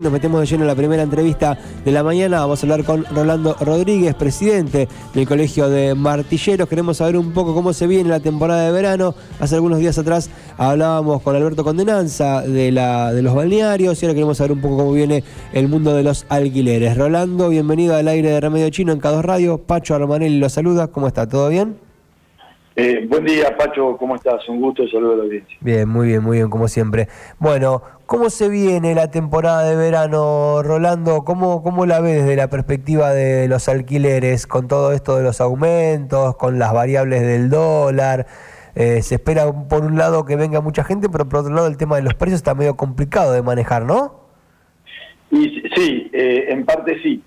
Nos metemos de lleno en la primera entrevista de la mañana. Vamos a hablar con Rolando Rodríguez, presidente del Colegio de Martilleros. Queremos saber un poco cómo se viene la temporada de verano. Hace algunos días atrás hablábamos con Alberto Condenanza de, la, de los balnearios y ahora queremos saber un poco cómo viene el mundo de los alquileres. Rolando, bienvenido al aire de Remedio Chino en Cados Radio. Pacho Armanelli lo saluda. ¿Cómo está? ¿Todo bien? Eh, buen día, Pacho, ¿cómo estás? Un gusto, saludo a la audiencia. Bien, muy bien, muy bien, como siempre. Bueno, ¿cómo se viene la temporada de verano, Rolando? ¿Cómo, cómo la ves desde la perspectiva de los alquileres, con todo esto de los aumentos, con las variables del dólar? Eh, se espera por un lado que venga mucha gente, pero por otro lado el tema de los precios está medio complicado de manejar, ¿no? Y, sí, eh, en parte sí.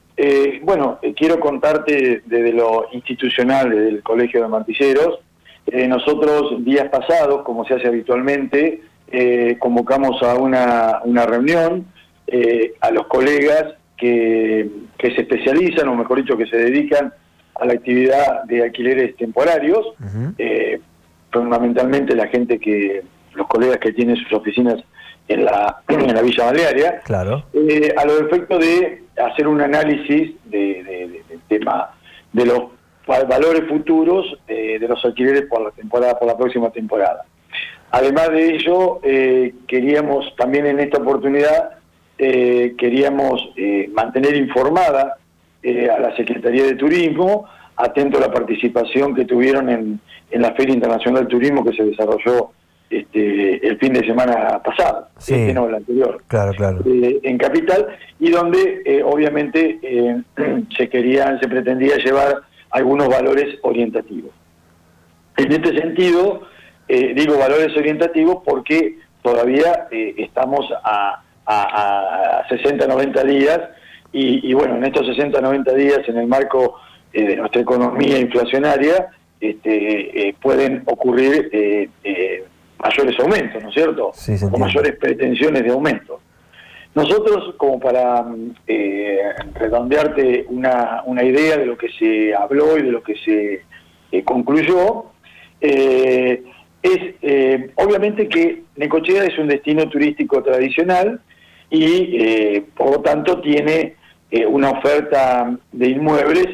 bueno, quiero contarte desde lo institucional del Colegio de Martilleros, eh, nosotros días pasados, como se hace habitualmente, eh, convocamos a una, una reunión eh, a los colegas que, que, se especializan, o mejor dicho, que se dedican a la actividad de alquileres temporarios, fundamentalmente la gente que, los colegas que tienen sus oficinas en la, en la Villa Balearia, claro. a los efectos de hacer un análisis de, del tema de los valores futuros eh, de los alquileres por la temporada, por la próxima temporada. Además de ello, eh, queríamos también en esta oportunidad eh, queríamos mantener informada a la Secretaría de Turismo, atento a la participación que tuvieron en, en la Feria Internacional del Turismo que se desarrolló este, el fin de semana pasado, este no, el anterior, claro, claro. en Capital, y donde obviamente se querían, se pretendía llevar algunos valores orientativos. En este sentido, eh, digo valores orientativos porque todavía eh, estamos a, a, 60, 90 días y, bueno, en estos 60, 90 días, en el marco eh, de nuestra economía inflacionaria, este, pueden ocurrir mayores aumentos, ¿no es cierto? o mayores pretensiones de aumento. Nosotros, como para eh, redondearte una, idea de lo que se habló y de lo que se eh, concluyó, eh, es obviamente que Necochea es un destino turístico tradicional y por lo tanto tiene una oferta de inmuebles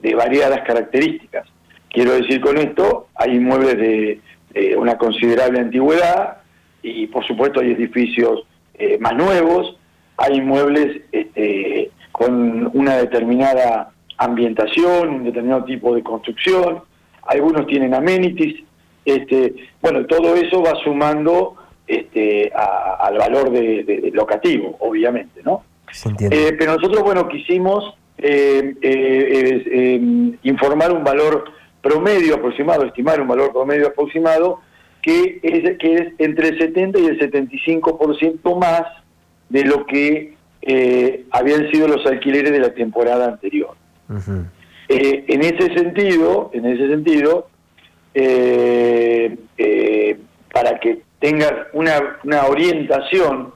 de variadas características. Quiero decir con esto, hay inmuebles de una considerable antigüedad y por supuesto hay edificios más nuevos, hay inmuebles este, con una determinada ambientación, un determinado tipo de construcción, algunos tienen amenities, este, bueno, todo eso va sumando este, al valor de, locativo, obviamente, ¿no? Eh, pero nosotros, bueno, quisimos eh, eh, informar un valor promedio aproximado, estimar un valor promedio aproximado, que es, que es entre el 70 y el 75% más de lo que eh, habían sido los alquileres de la temporada anterior. Eh, en ese sentido, en ese sentido, eh, para que tengan una, una orientación,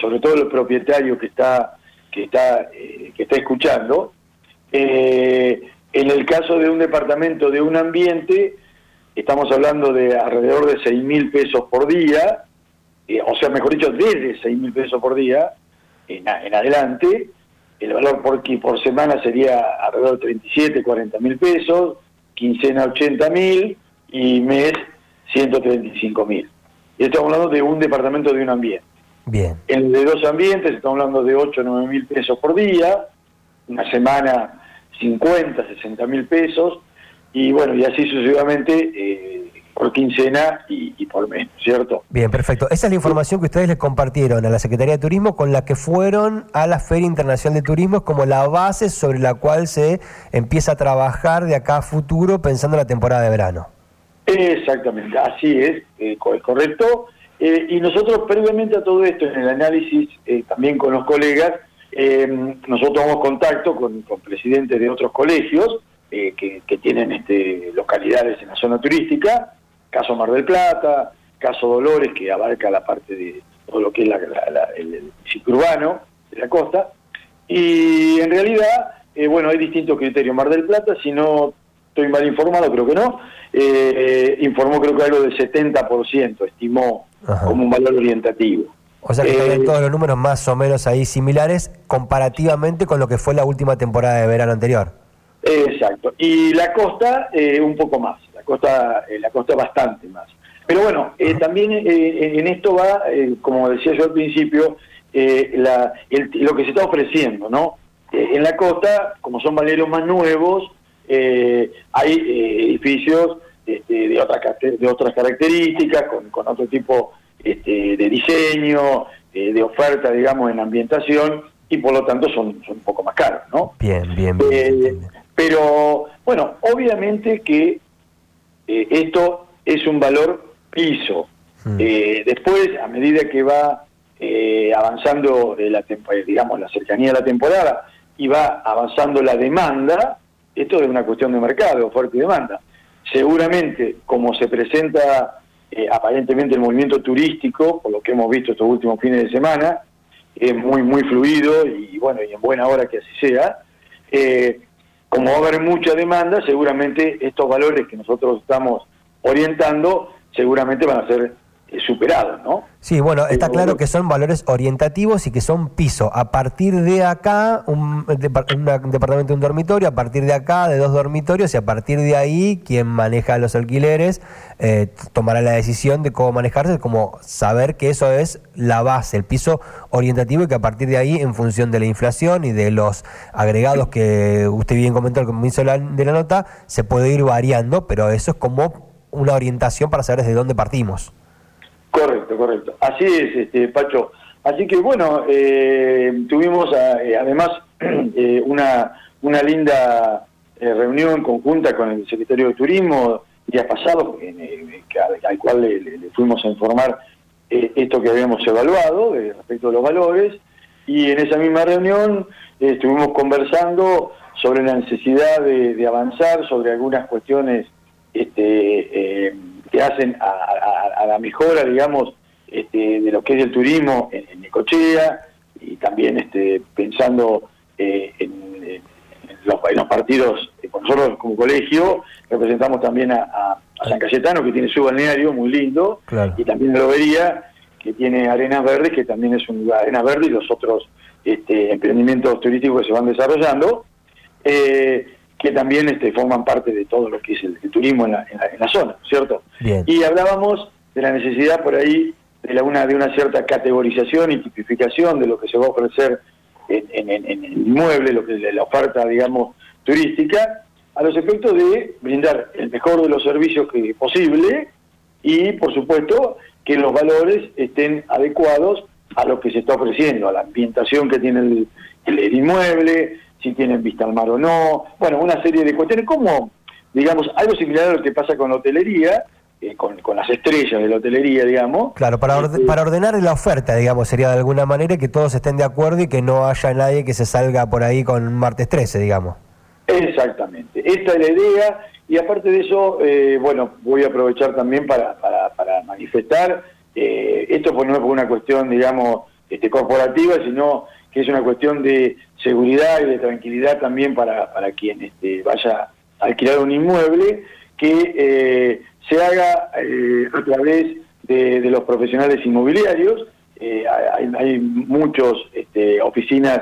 sobre todo el propietario que está que está que está escuchando, en el caso de un departamento de un ambiente, estamos hablando de alrededor de seis mil pesos por día, eh, o sea, mejor dicho, desde 6 mil pesos por día en, adelante, el valor por, por semana sería alrededor de 37, 40 mil pesos, quincena 80 mil y mes 135 mil. Y estamos hablando de un departamento de un ambiente. Bien. En el de dos ambientes estamos hablando de 8 o 9 mil pesos por día, una semana 50, 60 mil pesos, y bueno, y así sucesivamente eh, por quincena y, por mes, ¿cierto? Bien, perfecto. Esa es la información que ustedes les compartieron a la Secretaría de Turismo con la que fueron a la Feria Internacional de Turismo como la base sobre la cual se empieza a trabajar de acá a futuro pensando en la temporada de verano. Exactamente, así es, eh, correcto. Eh, y nosotros previamente a todo esto, en el análisis eh, también con los colegas, nosotros tomamos contacto con, con presidentes de otros colegios que, que, tienen este, localidades en la zona turística caso Mar del Plata, caso Dolores, que abarca la parte de todo lo que es el, ciclo urbano de la costa. Y en realidad, eh, bueno, hay distintos criterios. Mar del Plata, si no estoy mal informado, creo que no, eh, informó creo que algo del 70%, estimó como un valor orientativo. O sea que están todos los números más o menos ahí similares comparativamente con lo que fue la última temporada de verano anterior. Exacto. Y la costa un poco más, la costa, la costa bastante más. Pero bueno, también en esto va, como decía yo al principio, la, lo que se está ofreciendo, ¿no? en la costa, como son balnearios más nuevos, hay edificios este, de, otras, de otras características, con, otro tipo este, de diseño, eh, de oferta, digamos, en ambientación, y por lo tanto son, son un poco más caros, ¿no? Bien, bien, bien. Eh, pero, bueno, obviamente que eh, esto es un valor piso. Hmm. después, a medida que va avanzando la digamos la cercanía de la temporada y va avanzando la demanda, esto es una cuestión de mercado, oferta y demanda seguramente como se presenta eh, aparentemente el movimiento turístico, por lo que hemos visto estos últimos fines de semana, es muy, muy fluido y bueno, y en buena hora que así sea. Eh, como va a haber mucha demanda, seguramente estos valores que nosotros estamos orientando, seguramente van a ser eh, superados, ¿no? Sí, bueno, está claro que son valores orientativos y que son piso. A partir de acá, un, departamento, un dormitorio, a partir de acá, de dos dormitorios, y a partir de ahí, quien maneja los alquileres eh, tomará la decisión de cómo manejarse, como saber que eso es la base, el piso orientativo, y que a partir de ahí, en función de la inflación y de los agregados que usted bien comentó al comienzo de la, de la nota, se puede ir variando, pero eso es como una orientación para saber desde dónde partimos. Correcto, correcto. Así es, este, Pacho. Así que bueno, eh, tuvimos eh, además eh, una, una linda reunión conjunta con el secretario de Turismo días pasados, al, cual le, fuimos a informar esto que habíamos evaluado respecto a los valores, y en esa misma reunión estuvimos conversando sobre la necesidad de, avanzar sobre algunas cuestiones este, que hacen a, la mejora, digamos, este, de lo que es el turismo en, en Necochea y también este, pensando eh, en, los, partidos, eh, nosotros como colegio representamos también a, San Cayetano, que tiene su balneario muy lindo, y también a Lobería, que tiene Arenas Verdes, que también es un lugar, Arenas Verdes y los otros este, emprendimientos turísticos que se van desarrollando. Eh, que también este, forman parte de todo lo que es el, turismo en la, en, la, zona, ¿cierto? Y hablábamos de la necesidad por ahí de, la, una, de una cierta categorización y tipificación de lo que se va a ofrecer en, el inmueble, lo que es la oferta, digamos, turística, a los efectos de brindar el mejor de los servicios que posible y, por supuesto, que los valores estén adecuados a lo que se está ofreciendo, a la ambientación que tiene el, el inmueble, si tienen vista al mar o no, bueno, una serie de cuestiones, como, digamos, algo similar a lo que pasa con la hotelería, eh, con, las estrellas de la hotelería, digamos. Claro, para, este, para ordenar la oferta, digamos, sería de alguna manera que todos estén de acuerdo y que no haya nadie que se salga por ahí con un martes 13, digamos. Exactamente, esta es la idea y aparte de eso, eh, bueno, voy a aprovechar también para, para, manifestar, eh, esto pues no es por una cuestión, digamos, este, corporativa, sino que es una cuestión de seguridad y de tranquilidad también para, para quien este, vaya a alquilar un inmueble, que eh, se haga eh, a través de, los profesionales inmobiliarios. Eh, hay, hay muchas este, oficinas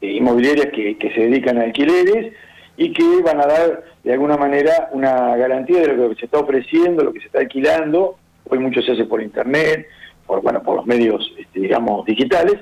inmobiliarias que, se dedican a alquileres y que van a dar de alguna manera una garantía de lo que se está ofreciendo, lo que se está alquilando. Hoy mucho se hace por internet, por bueno, por los medios, este, digamos, digitales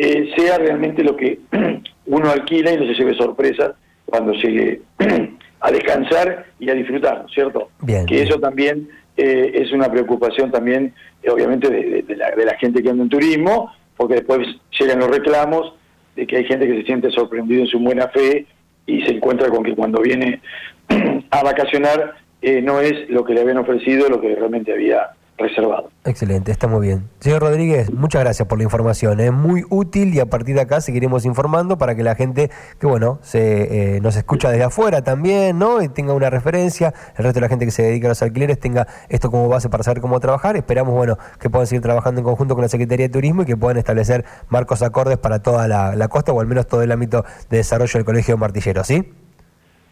eh, sea realmente lo que uno alquila y no se lleve sorpresa cuando llegue a descansar y a disfrutar, ¿cierto? que eso también eh, es una preocupación también, eh, obviamente, de, la, de la gente que anda en turismo, porque después llegan los reclamos de que hay gente que se siente sorprendido en su buena fe y se encuentra con que cuando viene a vacacionar no es lo que le habían ofrecido, lo que realmente había reservado. Excelente, está muy bien. Señor Rodríguez, muchas gracias por la información, es muy útil y a partir de acá seguiremos informando para que la gente que bueno se eh, nos escucha desde afuera también, ¿no? Y tenga una referencia, el resto de la gente que se dedica a los alquileres tenga esto como base para saber cómo trabajar. Esperamos bueno que puedan seguir trabajando en conjunto con la Secretaría de Turismo y que puedan establecer marcos acordes para toda la, la costa o al menos todo el ámbito de desarrollo del Colegio de Martilleros, ¿sí?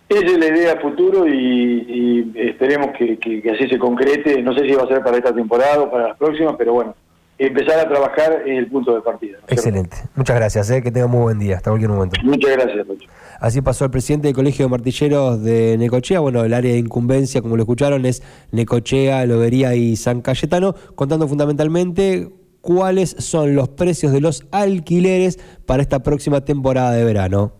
Esa es la idea futuro y, esperemos que, así se concrete. No sé si va a ser para esta temporada o para las próximas, pero bueno, empezar a trabajar en el punto de partida. Excelente. Muchas gracias, eh, que tenga muy buen día. Hasta cualquier momento. Muchas gracias, Lucho. Así pasó el presidente del Colegio de Martilleros de Necochea. Bueno, el área de incumbencia, como lo escucharon, es Necochea, Lobería y San Cayetano, contando fundamentalmente cuáles son los precios de los alquileres para esta próxima temporada de verano.